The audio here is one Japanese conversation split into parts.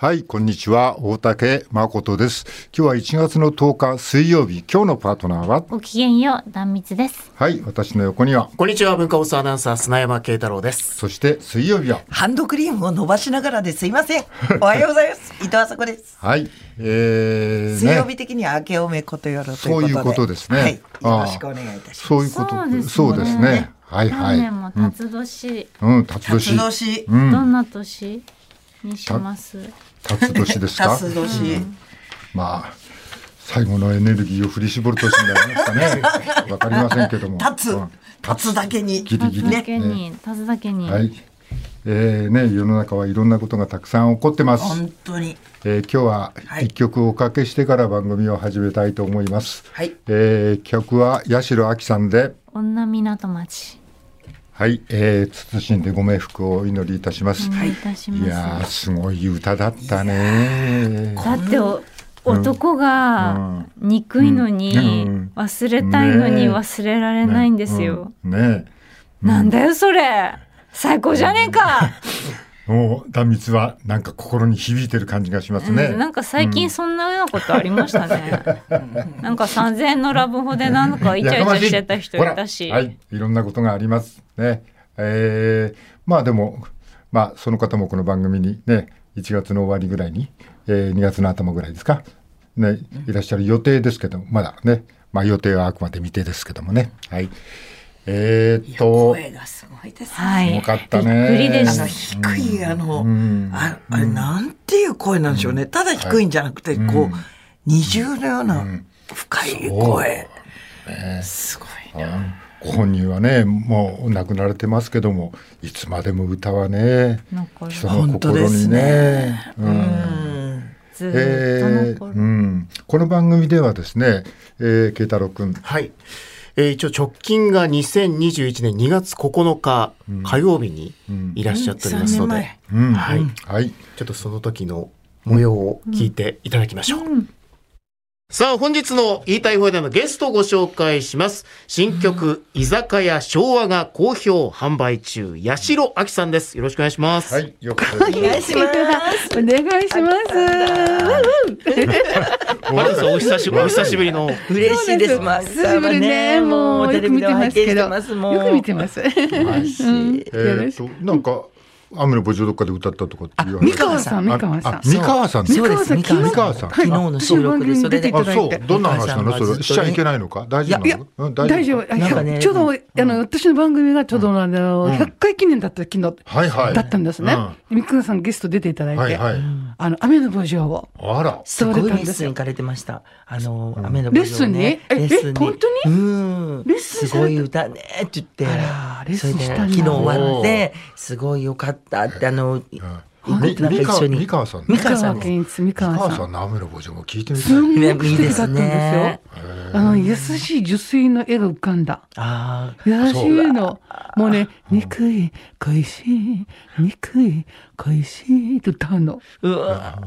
はい、こんにちは。大竹誠です。今日は1月の10日水曜日。今日のパートナーは？ごきげんよう、断蜜です。はい、私の横には、こんにちは、文化放送アナウンサー、砂山慶太郎です。そして水曜日は、ハンドクリームを伸ばしながらですいません。おはようございます。伊藤麻子です。はい、えー、水曜日ね、的には明けおめことよろということで。そういうことですねはい。よああろしくお願いいたします。そういうことそうですねそうですね。はいはい。来年も辰年、うん、うん、辰辰年。年、うん、どんな年にします？辰年ですか？辰年、まあ、最後のエネルギーを振り絞る年になりますかね。わかりませんけども。立つうん、立つだけに。ギリギリ立つだけに、立つだけに。はい。えー、ね、世の中はいろんなことがたくさん起こってます。本当に。えー今日ははい一曲おかけしてから番組を始めたいと思います。はいえー曲は八代亜紀さんで、女港町。はい、えー、謹んでご冥福をお祈りいたします。お願いいやす。すごい歌だったね。だってお、男うがん憎いのに、うん忘れたいのに忘れられないんですよ。うんねなんだよそれ。最高じゃねえか。えもう断蜜はなんか心に響いてる感じがしますね。うんなんか最近そんなようなことありましたね。なんか3000円のラブホでなんかイチャイチャしてた人いたし。はい、いろんなことがありますね。えー、まあでも、まあその方もこの番組にね、1月の終わりぐらいに、えー、2月の頭ぐらいですか、ね、いらっしゃる予定ですけど、まだね、まあ予定はあくまで未定ですけどもね。はい。えー、っと、声がすごいですね。はい。よかったねびっくりであのした。低いあの、んああれなんていう声なんでしょうね。ただ低いんじゃなくて、こう二重のような深い声。すごいな。ご本人はね、もう亡くなられてますけども、いつまでも歌はね、人の本当心にですねね、うんえー。うん、この番組ではですね、えー、慶太郎君、はい。えー一応直近が2021年2月9日火曜日にいらっしゃっておりますので、うん。三うん、はい。はい、ちょっとその時の模様を聞いていただきましょう。さあ、本日の言いたい放題のゲストをご紹介します。新曲、居酒屋昭和が好評販売中、八代亜紀さんです。よろしくお願いします。はい、よくお願お願いします。お願いします。まずお久しぶり、お久しぶりの。嬉しいです。久しぶりね。もうよく見てますけど。よく見てます。いします。えー、と、なんか、雨の墓場どっかで歌ったとかっていう話三河さん三河さんあ、三河さん。そうです三河さん三河さん。昨日の収録でそれでいたあ、だいて。そうどんな話なの？それ。しちゃいけないのか？大丈夫なの？うん大丈夫。あなんかねちょうど、あの、私の番組がちょうど、あの、100回記念だった昨日、はいはい。だったんですね。三河さんゲスト出ていただいて、はいはい。あの、雨の墓場を。あら。すごいレッ撮れたんですよスン行かれてました。あの、雨のレッスンに？ええレッスンに。本当に？うん。レッスンすごい歌ねって言って。あらレッスンした昨日終わって、すごい良かったって、あの、行みってなんか一緒に。三河さんね三河さん三三河さん。河さんの雨の墓場も聞いてみたい。すんごねくいいです素敵だったんですよね。あの、優しい女性の絵が浮かんだ。ああ。優しいの。もうね、憎い、恋しい、憎い、恋しいって歌うの。うわ。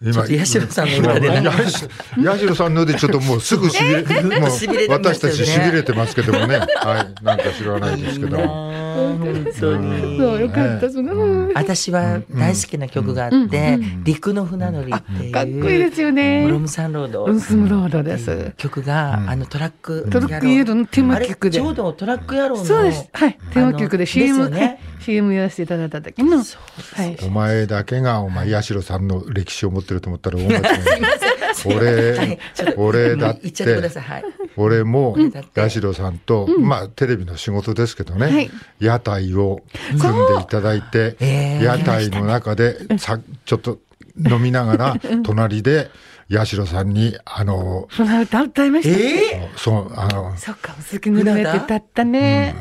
今八代さんの歌で八代さんのでちょっともうすぐしびれ、もうしびれてま私たちしびれてますけどもね。はい。なんか知らないですけども。本当に。そう、よかった、その。私は大好きな曲があって、陸の船乗りっていう。かっこいいですよねブロムサンロード。ムロードです。曲が、あのトラックトラックイエローのテーマ曲でちょうどトラック野郎のそうです。はい。テーマ曲で CM、ねはい CM やらせていただいた時の。はい。お前だけがお前八代さんの歴史を持ってると思ったら 俺ちょっ、と俺だっ言っちゃってくだてさい。はい。俺も八代さんと、まあテレビの仕事ですけどね、はい。屋台を組んでいただいて、えー。屋台の中でさちょっと飲みながら隣で八代さんにあのその歌歌いました？えそうあのそっか、お酒ぬるめって歌ったね。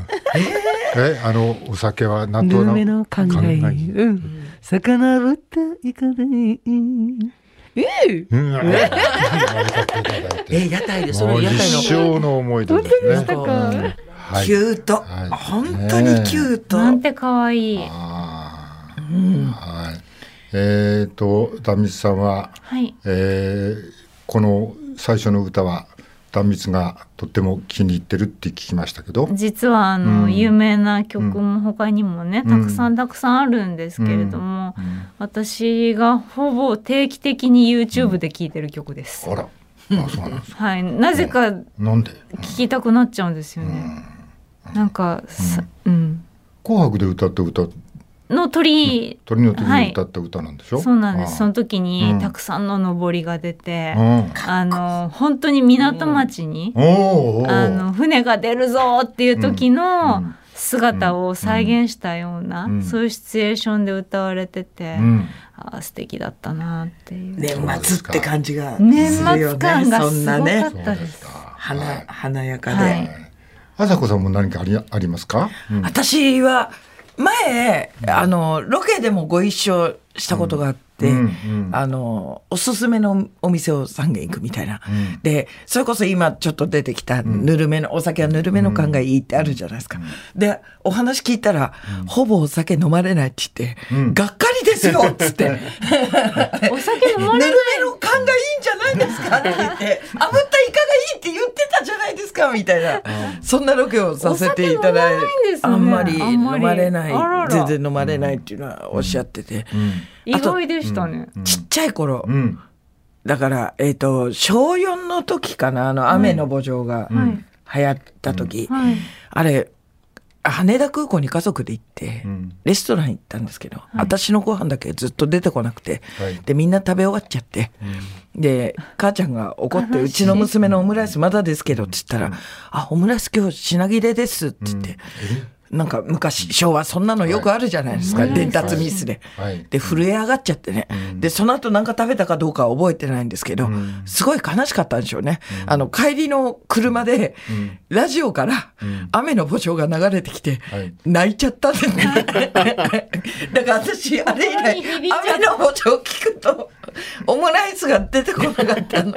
えあのお酒は納豆ぬるめの考え。考えうん。魚ぶったいかない。ええ。屋台でそれ屋台一の。生の思い出ですね。キュート、はい。本当にキュート、なんて可愛い。はい。えっ、と、壇蜜さんは、はい。えーこの最初の歌は、壇蜜がとっても気に入ってるって聞きましたけど。実はあの、うん。有名な曲も他にもね、うん。たくさんたくさんあるんですけれども、うん。私がほぼ定期的に YouTube で聴いてる曲です、あら、あそうなんですか。はい。なぜかなんで、聴きたくなっちゃうんですよね、なんかさ、うん、紅白で歌った歌、の鳥、鳥の時に歌った歌なんでしょ、そうなんです。その時うん。にたくさんの上りが出て、うん。あの本当に港町に、おー。おー。あの船が出るぞっていう時のうん姿を再現したような、うん。そういうシチュエーションで歌われてて、うん。あー素敵だったなっていう、年末って感じがす年るよね。末感がそすごかったです。華華やかで、はい。あさこさんも何かありありますか、うん。私は前あのロケでもご一緒したことがあって、うんうん。あのおすすめのお店を3軒行くみたいな、うん。でそれこそ今ちょっと出てきたぬるめの、お酒はぬるめの感がいいってあるじゃないですか、でお話聞いたら、ほぼお酒飲まれないって言って、うん。がっかりですよっつって。ぬ るお酒飲まれめの感がいいんじゃないですかって言って炙ったイカがいいって言ってたじゃないですかみたいな、そんなロケをさせていただいお酒飲まないんですね。あんまり飲まれない。あらら。全然飲まれないっていうのはおっしゃってて、意外でしたね。ちっちゃい頃、うん。だから、えっ、と、小4の時かな、あの、雨の墓場がはい。流行った時、はい。あれ、羽田空港に家族で行って、ん。レストラン行ったんですけど、私のご飯だけずっと出てこなくて、はい。で、みんな食べ終わっちゃって、で、母ちゃんが怒って、うちの娘のオムライスまだですけど、って言ったら、あ、オムライス今日品切れですって言って、なんか昔、昭和そんなのよくあるじゃないですか、伝達ミスで。はい。で、震え上がっちゃってね。で、その後なんか食べたかどうかは覚えてないんですけど、すごい悲しかったんでしょうね。あの、帰りの車で、ラジオから雨の墓場が流れてきてはい、泣いちゃったんですね。だから私、あれ以来、雨の墓場を聞くと、オムライスが出てこなかったの、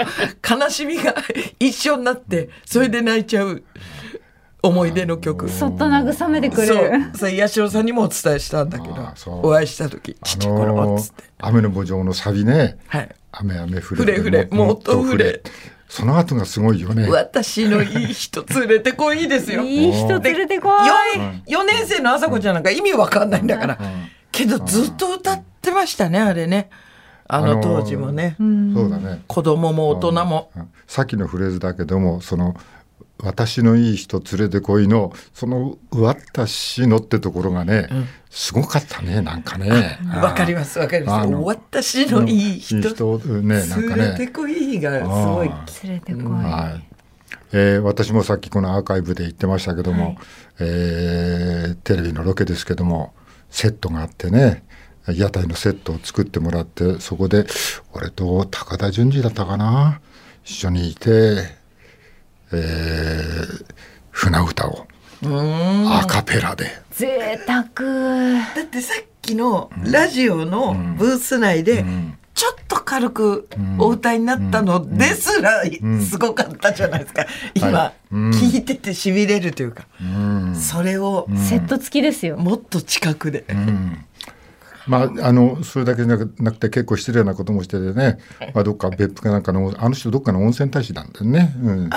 悲しみが一緒になって、それで泣いちゃう思い出の曲。そっと慰めてくれる。、それ八代さんにもお伝えしたんだけどお会いした時、ちっちゃい頃、あのーつって。雨の墓場のサビね、はい。雨雨降れ降れ降れもっと降れその後がすごいよね。私のいい人連れてこいですよ。いい人連れてこい。4, 年生の朝子ちゃんなんか意味わかんないんだから。けどずっと歌ってましたね、あれね。あの当時もね。そうだね。子供も大人も。うんさっきのフレーズだけどもその「私のいい人連れてこいの」その「私の」ってところがね、すごかったねなんかね。わかりますわかります。あの私のいい人いい人ねなんか連れてね。こいがすごい。連れてこい。はいえー私もさっきこのアーカイブで言ってましたけども、えーテレビのロケですけどもセットがあってね屋台のセットを作ってもらってそこで俺と高田純次だったかな一緒にいて、えー船歌を。アカペラで。贅沢。だってさっきのラジオのブース内で、ちょっと軽くお歌いになったのですらすごかったじゃないですか。今、聞いててしびれるというか、それをセット付きですよ。もっと近くで。まあ、あのそれだけじゃなくて結構失礼なこともしててね、まあ、どっか別府かなんかのあの人どっかの温泉大使なんだよね、うん。うん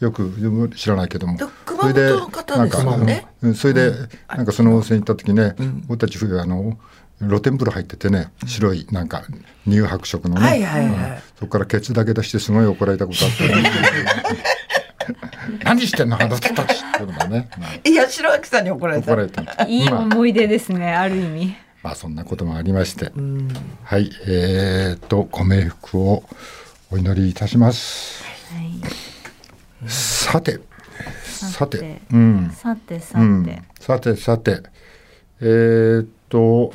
よく知らないけども。ど熊本の方でなんかうん。それでなんかその温泉行った時ね、僕たち冬あの露天風呂入っててね白いなんか乳白色のね、はいはいはい。うん。そこからケツだけ出してすごい怒られたことあって、何してんのあなたたち。ってことだね、いや、白明さんに怒られた。怒られた。いいまあ思い出ですね、ある意味。まあそんなこともありまして、はい、えー、とご冥福をお祈りいたします。はい。さて、さてて、うん、さてさうんて。、さてさて、えー、と、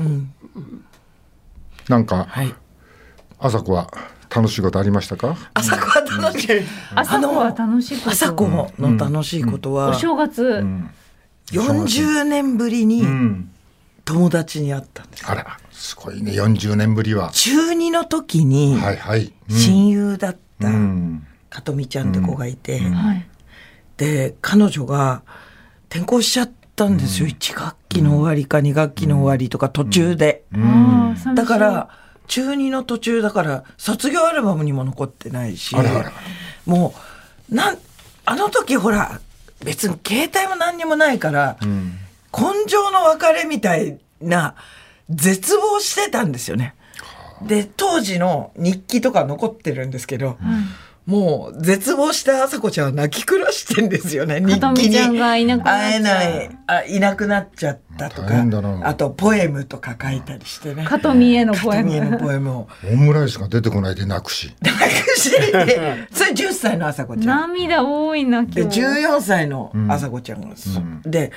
なんかはい。朝子は楽しいことありましたか？朝子は楽しい。朝子は楽しいこと。朝子の楽しいことは、お正月。40年ぶりにうん、友達に会ったんです。あら、すごいね、40年ぶりは。中2の時に親友だったうん、かとみちゃんって子がいて、はい。で彼女が転校しちゃったんですよ。1学期の終わりか2学期の終わりとか途中で。あー寂しい。だから、中2の途中だから、卒業アルバムにも残ってないしあらあら、もう、なん、あの時ほら、別に携帯も何にもないから、うん根性の別れみたいな絶望してたんですよね。で当時の日記とか残ってるんですけど、もう絶望した朝子ちゃんは泣き暮らしてんですよね。日記にみちゃんがいなくなっちゃう。会えないあいなくなっちゃったと大かあとポエムとか書いたりしてね。加藤美恵のポエ片見えのムポエムを。オムライスが出てこないで泣くし。泣くし。それ10歳の朝子ちゃん。涙多いな今で日14歳の朝子ちゃんが、そで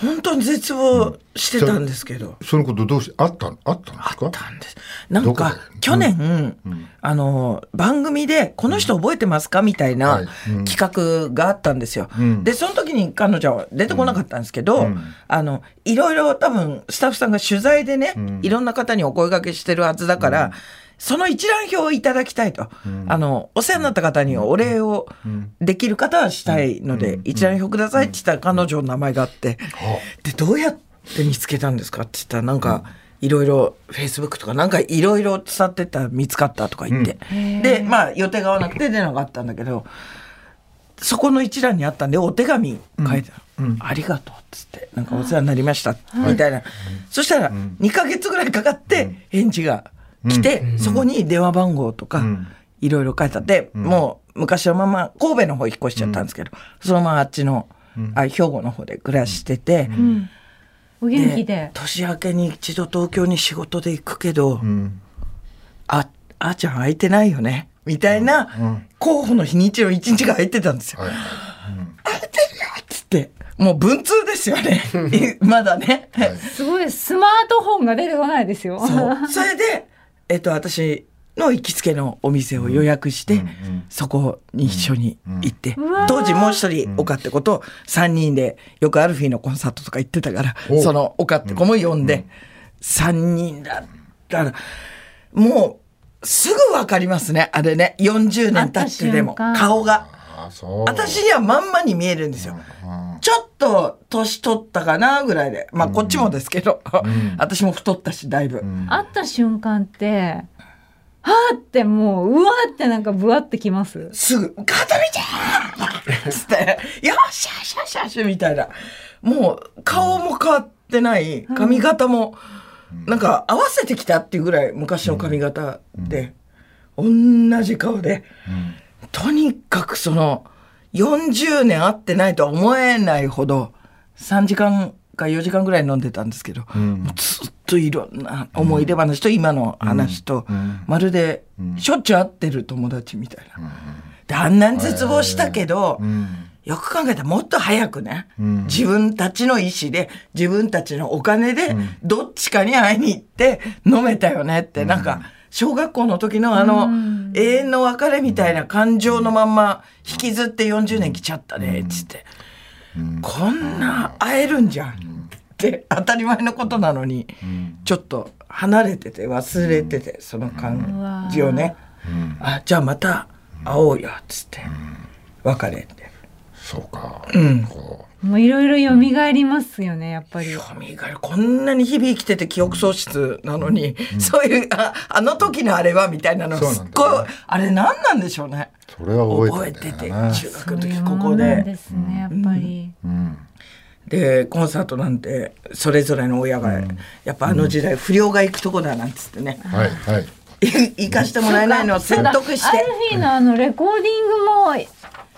本当に絶望してたんですけど、そのことどうしあったあったんですか？たんです。なんかで？去年、あの番組でこの人覚えてますか？みたいな企画があったんですよ。うん。でその時に彼女は出てこなかったんですけど、うん。あのいろいろ多分スタッフさんが取材でね、ん。いろんな方にお声掛けしてるはずだから。その一覧表をいただきたいと、あのお世話になった方にお礼をできる方はしたいので、一覧表くださいって言ったら彼女の名前があって、でどうやって見つけたんですかって言ったらなんかいろいろフェイスブックとかなんかいろいろ伝ってったら見つかったとか言って、でまあ予定が合わなくて出なかったんだけどそこの一覧にあったんでお手紙書いてある、ありがとう」っつってなんかお世話になりましたみたいな、そしたら2ヶ月ぐらいかかって返事が来て、そこに電話番号とかん。いろいろ書いてあって、もう昔のまま神戸の方引っ越しちゃったんですけど、そのままあっちの、あ兵庫の方で暮らしてて、うん。お元気で。年明けに一度東京に仕事で行くけど、うん。ああーちゃん空いてないよねみたいな、候補の日にちの一日が空いてたんですよ。はい。はい空いてるよっつってもう文通ですよね。まだね。すごいスマートフォンが出てこないですよ。そう。それで、えっと、私の行きつけのお店を予約して、そこに一緒に行って、わー。当時もう一人岡って子と3人でよくアルフィーのコンサートとか行ってたからおその岡って子も呼んで、3人だったらもうすぐ分かりますねあれね。40年経ってでも顔が。私にはまんまに見えるんですよ。ちょっと年取ったかなぐらいで。まあこっちもですけど、私も太ったし、だいぶ。会った瞬間ってはーってもううわーってなんかぶわってきます。すぐ、かたみちゃんつって、よっしゃよしよしよしみたいな。もう顔も変わってない、髪型も、なんか合わせてきたっていうぐらい昔の髪型で、同じ顔で、とにかくその40年会ってないとは思えないほど3時間か4時間ぐらい飲んでたんですけど、もうずっといろんな思い出話と今の話と、まるでしょっちゅう会ってる友達みたいな。であんなに絶望したけど、よく考えたらもっと早くね、自分たちの意思で自分たちのお金でどっちかに会いに行って飲めたよねって、なんか小学校の時のあの永遠の別れみたいな感情のまんま引きずって40年来ちゃったねっつって、こんな会えるんじゃん。って当たり前のことなのに、ちょっと離れてて忘れてて、その感じをね、あじゃあまた会おうよっつって、別れて。そうか。うん。こもういろいろ蘇りますよねやっぱり。興味があるこんなに日々生きてて記憶喪失なのに、そういうああの時のあれはみたいなのすっごいあれ何なんでしょうね。うそれは覚えてて中学の時ここで。ですねやっぱり。うん。でコンサートなんてそれぞれの親が、やっぱあの時代不良が行くとこだなんつってね、はいはい。行かしてもらえないのを説得して。アルフィーのあのレコーディングも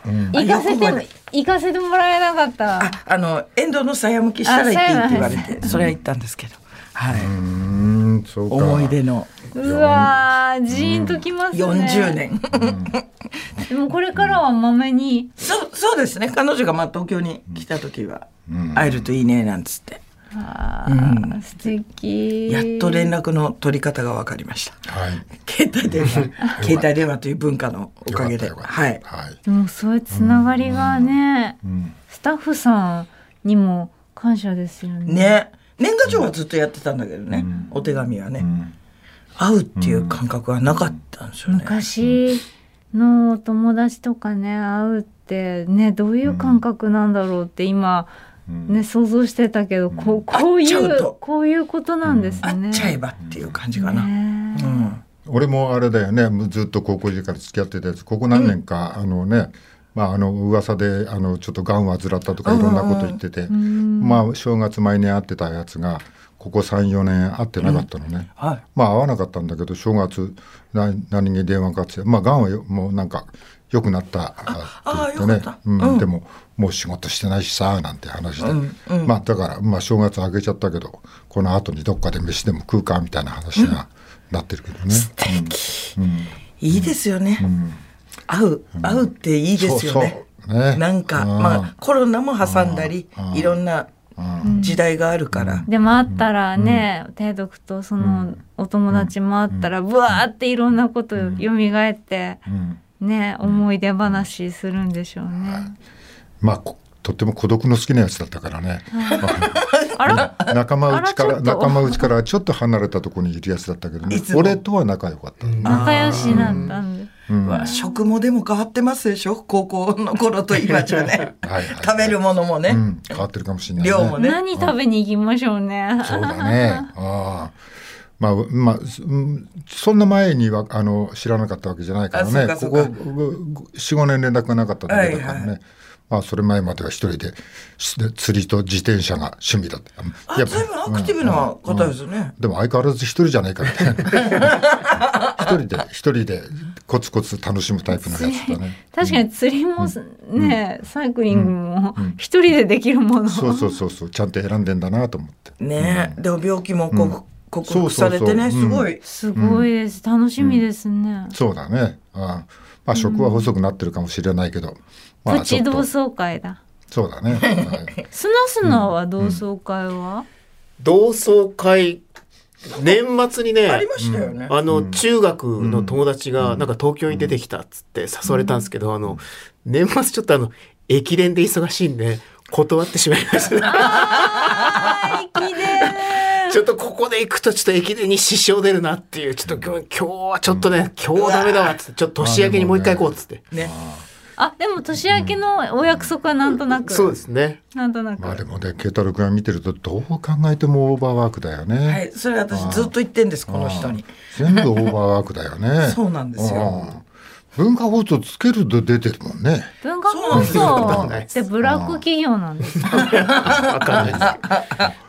うん。行かせてあよく覚え行かせてもらえなかった。ああの沿道のさや向きしたら行っていいって言われあて。それは行ったんですけど、はい、うん、そうか。思い出の。うわージーンときますね、40年、でもこれからはまめに。そうそうですね。彼女がまあ東京に来た時は会えるといいねなんつって、あー、素敵。やっと連絡の取り方が分かりました。はい。携帯電話。携帯電話という文化のおかげで。はい。でもそういうつながりがね、ん。スタッフさんにも感謝ですよね。ね。年賀状はずっとやってたんだけどね、お手紙はね、会うっていう感覚はなかったんですよね、昔のお友達とかね会うってねどういう感覚なんだろうって今ね想像してたけど、こうこういうこういうことなんです会ね。っちゃえばっていう感じかな。ね。うん。俺もあれだよね。ずっと高校時代から付き合ってたやつ。ここ何年か、あのねまああの噂であのちょっとがんを患ったとかいろんなこと言ってて、まあ正月毎年会ってたやつがここ34年会ってなかったのね、はい。まあ会わなかったんだけど正月な何に電話かかってまあがんはよもうなんか良くなったあって言ってね。あよかった。うん。うん。でももう仕事してないしさなんて話で、うんうん。まあだから、まあ、正月あげちゃったけどこの後にどっかで飯でも食うかみたいな話がなってるけどね。いいですよね。会う、会うっていいですよね。そうそう。ね。なんか、うん。まあ、コロナも挟んだり、いろんな時代があるから。でもあったらね、提督とそのお友達もあったら、ぶわーっていろんなこと蘇って、ね、思い出話するんでしょうね。まあことっても孤独の好きなやつだったからね。あら？仲間内からあらちょっと。仲間内からちょっと離れたところにいるやつだったけどね俺とは仲良かった、仲良しなんだんで。わ食もでも変わってますでしょ？高校の頃と今じゃね。はいはい。食べるものもね、うん、変わってるかもしれない、ね、量もね。何食べに行きましょうね。そうだね。ああまあまあそんな前にはあの知らなかったわけじゃないからね。ここ45年連絡がなかっただけだからね、はいはい。まあそれ前までは一人でし釣りと自転車が趣味だった。あやっぱ随分アクティブな方ですね、でも相変わらず一人じゃないかみたいな一人で一人でコツコツ楽しむタイプのやつだね。確かに釣りもね、サイクリングも一人でできるもの。そうそうそうそう。ちゃんと選んでんだなと思って。ね。でも病気もこう、克服されてねそうそうそう。すごい、すごいです。楽しみですね。そうだね。ああ。まあ食は細くなってるかもしれないけど、まプあちょっと。チ同窓会だ。そうだね、はい。スナスナは同窓会は、同窓会年末にねありましたよね、あの、中学の友達が、なんか東京に出てきたっつって誘われたんですけど、あの、年末ちょっとあの、駅伝で忙しいんで、断ってしまいました。あー、駅伝ちょっとここで行くとちょっと駅伝に支障出るなっていう、ちょっと今日今日はちょっとね、今日ダメだわっつって、ちょっと年明けにもう一回行こうっつって。ね。あ、でも年明けのお約束はなんとなく。そうですね。なんとなく。まあでもね慶太郎君が見てるとどう考えてもオーバーワークだよね、はいそれ私ずっと言ってんですこの人に。全部オーバーワークだよね。そうなんですよ。うん文化放送つけると出てるもんね。文化放送ってブラック企業なんです。か。わかんないです。ま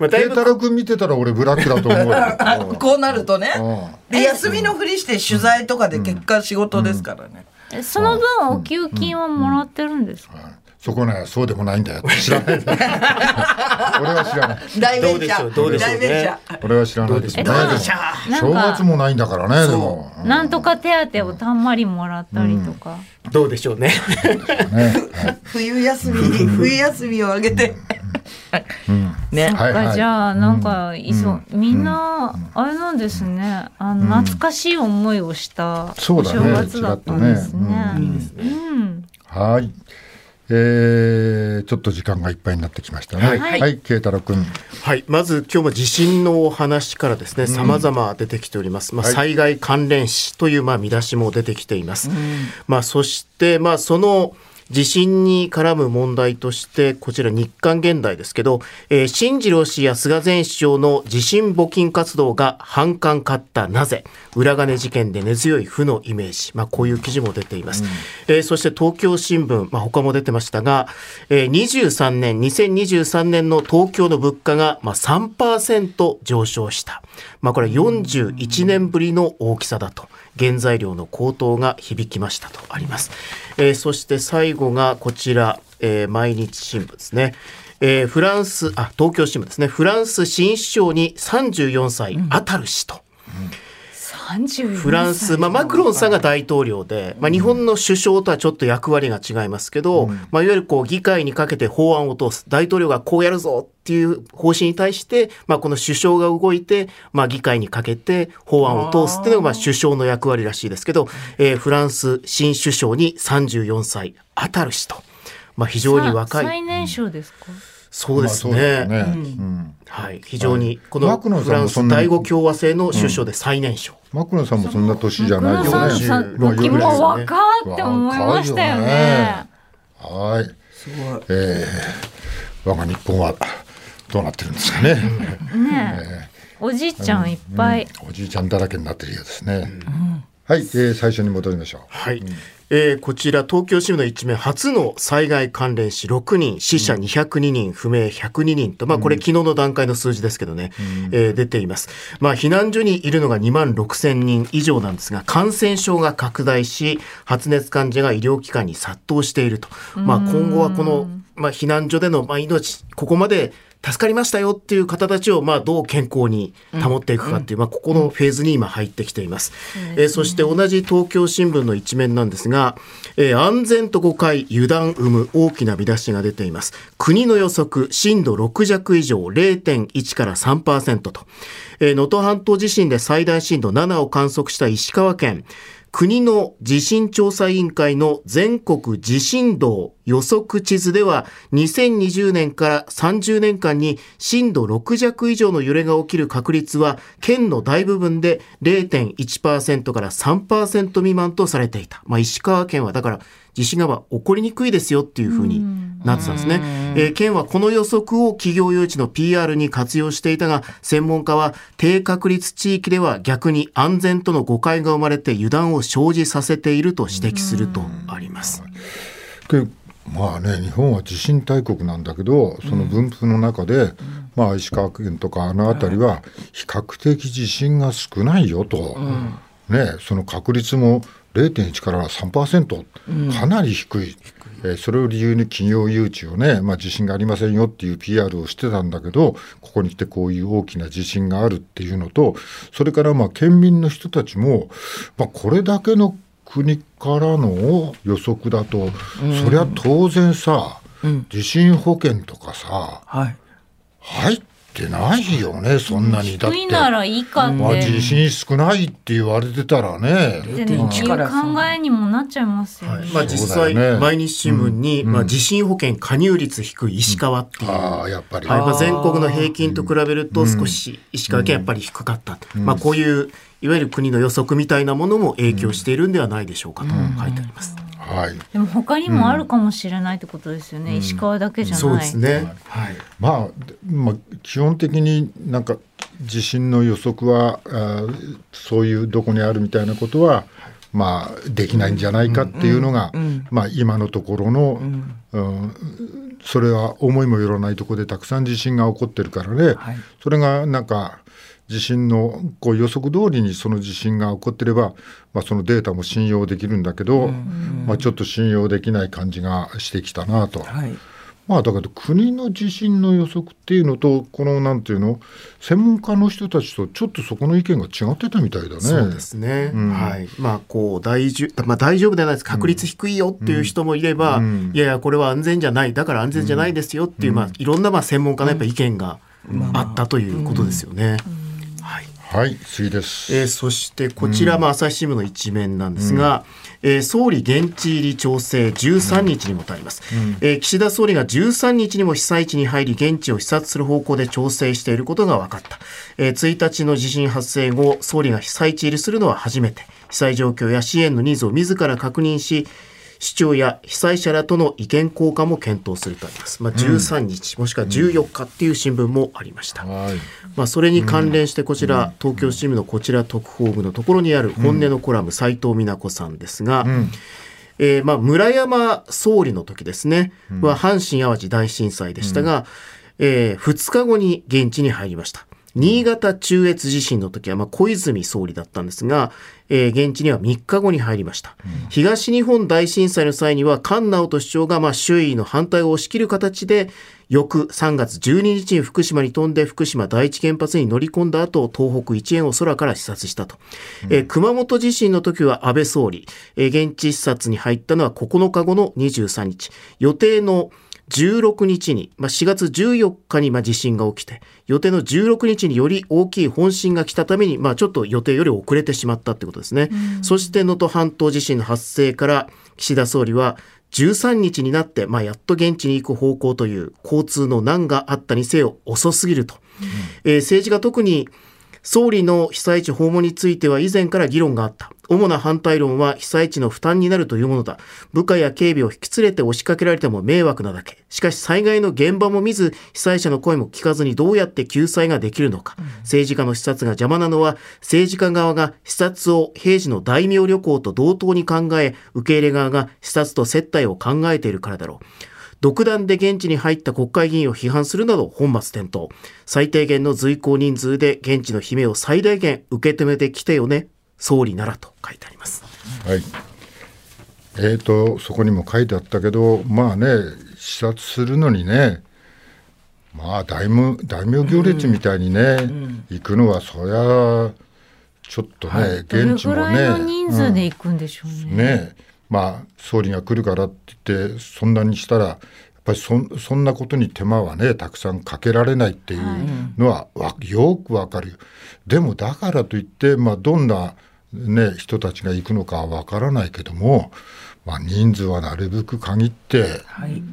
あ、だいぶ慶太郎君見てたら俺ブラックだと思う こうなるとねうん。で休みのふりして取材とかで結果仕事ですからね、えその分お給金はもらってるんですか？そこねそうでもないんだよ。知らない。俺は知らない。大どうでしょうどうでしょうね。俺は知らない。ですねどうでしょう。正月もないんだからねでも。なんとか手当をたんまりもらったりとか。どうでしょうね。冬休みに冬休みをあげて。ね。はいはい。じゃあなんかいそ、みんなあれなんですね。あの懐かしい思いをした正月だったんですね。違うん。はい。えー、ちょっと時間がいっぱいになってきましたね。はいはい、慶太郎君。はい、まず今日も地震のお話からですね、様々出てきております。まあ、はい災害関連死というまあ見出しも出てきています。まあ、そしてまあその地震に絡む問題として、こちら日刊現代ですけど、えー新次郎氏や菅前首相の地震募金活動が反感買ったなぜ？裏金事件で根強い負のイメージ。まあ、こういう記事も出ています。えーそして東京新聞、まあ、他も出てましたが、えー23年、2023年の東京の物価がまあ3%上昇した。まあ、これは41年ぶりの大きさだと。原材料の高騰が響きましたとあります。えーそして最後がこちら、えー毎日新聞ですね。えーフランス、あ、東京新聞ですね。フランス新首相に34歳、アタル氏と。フランス、まあ、マクロンさんが大統領で、まあ、日本の首相とはちょっと役割が違いますけど、まあ、いわゆるこう議会にかけて法案を通す大統領がこうやるぞっていう方針に対して、まあ、この首相が動いて、まあ、議会にかけて法案を通すっていうのがまあ首相の役割らしいですけど、えーフランス新首相に34歳アタル氏と、まあ、非常に若い。最年少ですか？そうですね。ようんはい、非常にこのフランス第五共和制の首相で最年少。マクロンさんもそんな年じゃない黒よね。時も若って思いましたよね。はい。すごいえー我が日本はどうなってるんですかね。ねおじいちゃんいっぱい、おじいちゃんだらけになってるようですね。はい、えー、最初に戻りましょう。はい。えー、こちら東京新聞の一面初の災害関連死6人死者202人、不明102人と、まあ、これ昨日の段階の数字ですけどね、うん、えー、出ています、まあ、避難所にいるのが2万6000人以上なんですが感染症が拡大し発熱患者が医療機関に殺到していると、まあ、今後はこの、まあ、避難所での、まあ、命ここまで助かりましたよっていう方たちをまあどう健康に保っていくかっていう、まあ、ここのフェーズに今入ってきています。えー、そして同じ東京新聞の一面なんですが、えー、安全と誤解油断生む大きな見出しが出ています。国の予測震度6弱以上0.1から3%と、えー、能登半島地震で最大震度7を観測した石川県国の地震調査委員会の全国地震動予測地図では2020年から30年間に震度6弱以上の揺れが起きる確率は県の大部分で0.1%から3%未満とされていた。まあ、石川県はだから地震が起こりにくいですよっていうふうになってたんですね。えー、県はこの予測を企業誘致の PR に活用していたが、専門家は低確率地域では逆に安全との誤解が生まれて油断を生じさせていると指摘するとあります。まあね、日本は地震大国なんだけど、その分布の中で、うん、まあ、石川県とかあの辺りは、比較的地震が少ないよと、うん、ね、その確率も0.1から3%、かなり低い、うん、えー、それを理由に企業誘致をね、まあ、地震がありませんよっていう PR をしてたんだけど、ここに来てこういう大きな地震があるっていうのと、それからまあ県民の人たちも、まあ、これだけの国からの予測だと、うん、そりゃ当然さ、うん、地震保険とかさ、はい、入っってないよねそんなに。だって低いならいいかって、まあ、地震少ないって言われてたらね。っていう考えにもなっちゃいますよね、はい、まあ、実際、ね、毎日新聞に、うん、まあ、地震保険加入率低い石川っていう、うん、あやっぱり、はいまあ、全国の平均と比べると少し石川県やっぱり低かった、うん、まあ、こういういわゆる国の予測みたいなものも影響しているんではないでしょうかと書いてあります。はい、でも他にもあるかもしれないってことですよね、うん、石川だけじゃない、そうですね、はい、まあ、まあ、基本的になんか地震の予測はあそういうどこにあるみたいなことはまあ、できないんじゃないかっていうのが、うんうん、まあ、今のところの、うん、それは思いもよらないところでたくさん地震が起こってるからね、はい、それがなんか地震のこう予測通りにその地震が起こってれば、まあ、そのデータも信用できるんだけど、まあ、ちょっと信用できない感じがしてきたなと。はい。まあ、だけど国の地震の予測っていうのとこのなんていうの専門家の人たちとちょっとそこの意見が違ってたみたいだね。そうですね、うん、はい。まあ、こう大丈まあ、大丈夫ではないです。確率低いよっていう人もいれば、うん、いやいやこれは安全じゃない。だから安全じゃないですよっていう、まあ、いろんなまあ専門家のやっぱ意見があったということですよね。はい、次です。えー、そしてこちらも朝日新聞の一面なんですが、うん、えー、総理現地入り調整13日にもたります、うん、えー、岸田総理が13日にも被災地に入り現地を視察する方向で調整していることが分かった、えー、1日の地震発生後総理が被災地入りするのは初めて。被災状況や支援のニーズを自ら確認し市長や被災者らとの意見交換も検討するとあります。まあ、13日、うん、もしくは14日っていう新聞もありました。うん、まあ、それに関連してこちら、うん、東京新聞のこちら特報部のところにある本音のコラム、斉藤美奈子さんですが、えー、まあ村山総理の時ですね、は阪神・淡路大震災でしたが、えー、2日後に現地に入りました。新潟中越地震の時は、まあ、小泉総理だったんですが、えー、現地には3日後に入りました、うん、東日本大震災の際には菅直人市長が、まあ、周囲の反対を押し切る形で翌3月12日に福島に飛んで福島第一原発に乗り込んだ後東北一円を空から視察したと、うん、えー、熊本地震の時は安倍総理、えー、現地視察に入ったのは9日後の23日。予定の16日に、まあ、4月14日にま地震が起きて、予定の16日により大きい本震が来たために、まあ、ちょっと予定より遅れてしまったってことですね。そして能登半島地震の発生から岸田総理は13日になって、まあ、やっと現地に行く方向という交通の難があったにせよ遅すぎると。うん、えー、政治が特に総理の被災地訪問については以前から議論があった。主な反対論は被災地の負担になるというものだ。部下や警備を引き連れて押しかけられても迷惑なだけ。しかし災害の現場も見ず、被災者の声も聞かずにどうやって救済ができるのか。うん、政治家の視察が邪魔なのは、政治家側が視察を平時の大名旅行と同等に考え、受け入れ側が視察と接待を考えているからだろう。独断で現地に入った国会議員を批判するなど本末転倒。最低限の随行人数で現地の悲鳴を最大限受け止めてきてよね。総理ならと書いてあります。はい。えーと、そこにも書いてあったけど、まあね、視察するのにね、まあ大名大名行列みたいにね、うん、行くのはそりゃちょっとね、はい、現地もね。人数で行くんでしょうね。うん、ねまあ、総理が来るからって言ってそんなにしたらやっぱりそそんなことに手間はねたくさんかけられないっていうのは、はい、よくわかる。でもだからといって、まあ、どんな、ね、人たちが行くのかはわからないけども、まあ、人数はなるべく限って、はい。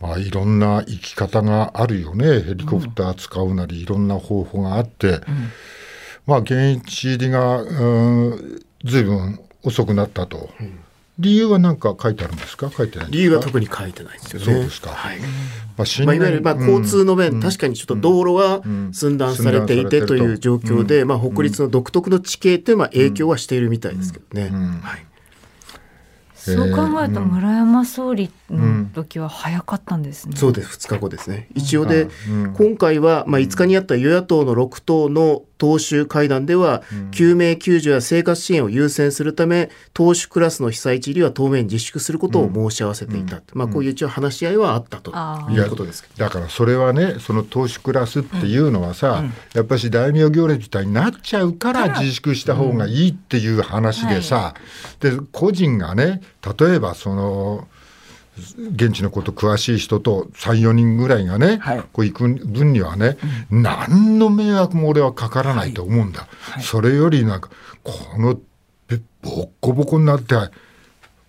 まあ、いろんな生き方があるよね。ヘリコプター使うなり、いろんな方法があって、うん、まあ現地入りが、うん、ずいぶん遅くなったと。うん理由は何か書いてあるんですか？書いてない理由は特に書いてないですよね。そうですか。はい。まあ、まあ、いわゆるまあ交通の面、うん、確かにちょっと道路は寸断されていてという状況で、まあ、北陸の独特の地形っていうのは影響はしているみたいですけどね。はい。そう考えると村山総理の時は早かったんですね。うん、そうです、2日後ですね。一応で、うん、今回はまあ5日にあった与野党の6党の党首会談では、救命救助や生活支援を優先するため、党首クラスの被災地入りは当面自粛することを申し合わせていた。まあこういう一応話し合いはあったということですだからそれはね、その党首クラスっていうのはさ、やっぱし大名行列みたいになっちゃうから自粛した方がいいっていう話でさ、で個人がね、例えばその、現地のこと詳しい人と34人ぐらいがね、はい、こう行く分にはね、うん、何の迷惑も俺はかからないと思うんだ、はい。はい、それよりなんかこのボッコボコになって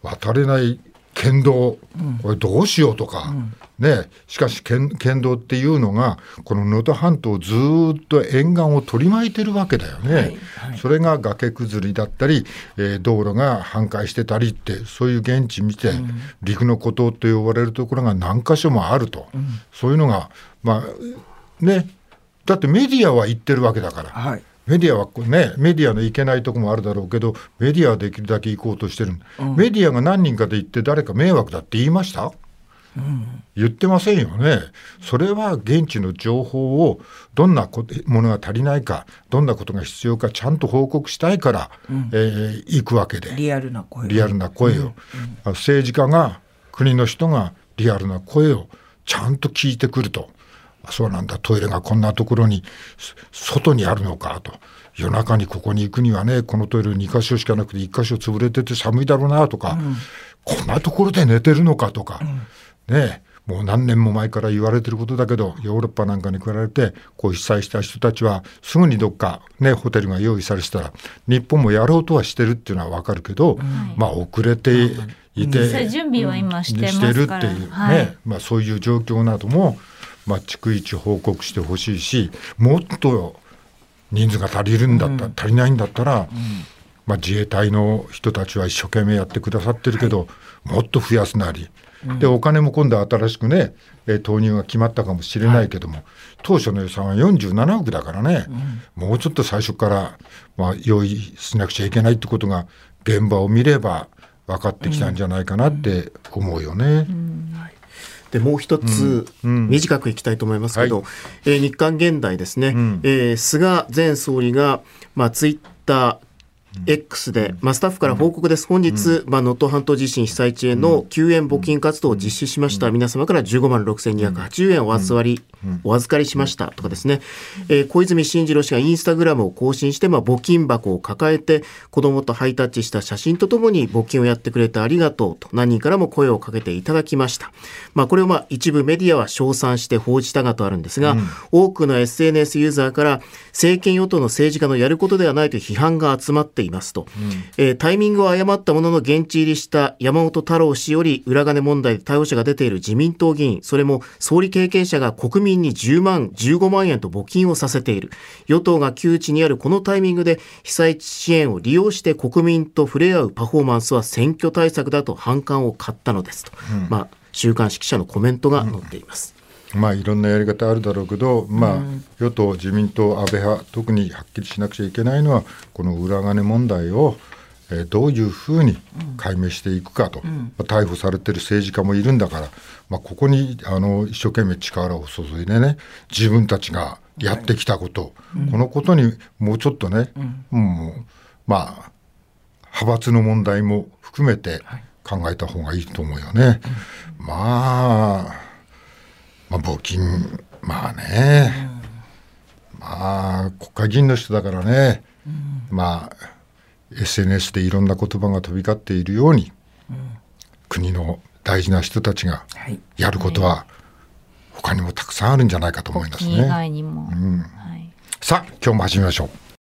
渡れない県道、これどうしようとか、ね、しかし県県道っていうのがこの能登半島ずっと沿岸を取り巻いてるわけだよね、はい。はい、それが崖崩りだったり、えー、道路が半壊してたりってそういう現地見て、うん、陸の孤島と呼ばれるところが何箇所もあると、うん、そういうのがまあね。だってメディアは言ってるわけだから。はいメディアはね、メディアのいけないとこもあるだろうけど、メディアはできるだけ行こうとしてる、うん、メディアが何人かで行って、誰か迷惑だって言いました？言ってませんよね。それは現地の情報をどんなものが足りないか、どんなことが必要かちゃんと報告したいから、うん、えー、行くわけで。リアルな声リアルな声を、うん。うん、政治家が、国の人がリアルな声をちゃんと聞いてくると。そうなんだ、トイレがこんなところに、外にあるのかと。夜中にここに行くにはね、このトイレ2箇所しかなくて1箇所潰れてて寒いだろうなとか、こんなところで寝てるのかとか、ね。もう何年も前から言われてることだけどヨーロッパなんかに比べてこう被災した人たちはすぐにどっか、ね、ホテルが用意されてたら日本もやろうとはしてるっていうのは分かるけど、まあ遅れていて、準備は今してしてるっていうね、はい、まあ、そういう状況なども、まあ、逐一報告してほしいしもっと人数が足りるんだった、うん、足りないんだったら、うん。まあ、自衛隊の人たちは一生懸命やってくださってるけど、はい、もっと増やすなり。でお金も今度新しくね、えー、投入が決まったかもしれないけども、はい、当初の予算は47億だからね、うん、もうちょっと最初から、まあ、用意しなくちゃいけないってことが現場を見れば分かってきたんじゃないかなって思うよね。うん。うんでもう一つ、短くいきたいと思いますけど、はい、えー、日韓現代ですね、うん、えー、菅前総理が、まあ、ツイッター X で、まあ、スタッフから報告です。本日、まあ、能登半島地震被災地への救援募金活動を実施しました。皆様から15万6280円お預かり、お預かりしました。とかですね。えー、小泉進次郎氏がインスタグラムを更新して、まあ、募金箱を抱えて、子供とハイタッチした写真とともに募金をやってくれてありがとうと何人からも声をかけていただきました。まあ、これをまあ一部メディアは称賛して報じたがとあるんですが、うん、多くの SNS ユーザーから政権与党の政治家のやることではないという批判が集まってっていますと、うん、えー、タイミングを誤ったものの現地入りした山本太郎氏より裏金問題で逮捕者が出ている自民党議員、それも総理経験者が国民に10万、15万円と募金をさせている。与党が窮地にあるこのタイミングで被災地支援を利用して国民と触れ合うパフォーマンスは選挙対策だと反感を買ったのですと。うん、まあ、週刊誌記者のコメントが載っています。まあいろんなやり方あるだろうけど、まあ、与党、自民党、安倍派、特にはっきりしなくちゃいけないのは、この裏金問題を、えー、どういうふうに解明していくかと、うん、まあ、逮捕されてる政治家もいるんだから、まあ、ここにあの一生懸命力を注いでね、自分たちがやってきたこと、はい、このことにもうちょっとね、うん、もうまあ、派閥の問題も含めて考えた方がいいと思うよね。まあまあ、募金、まあね、まあ、国会議員の人だからね、まあ、SNS でいろんな言葉が飛び交っているように、国の大事な人たちがやることは、他にもたくさんあるんじゃないかと思いますね。以外にも。うん、さあ、今日も始めましょう。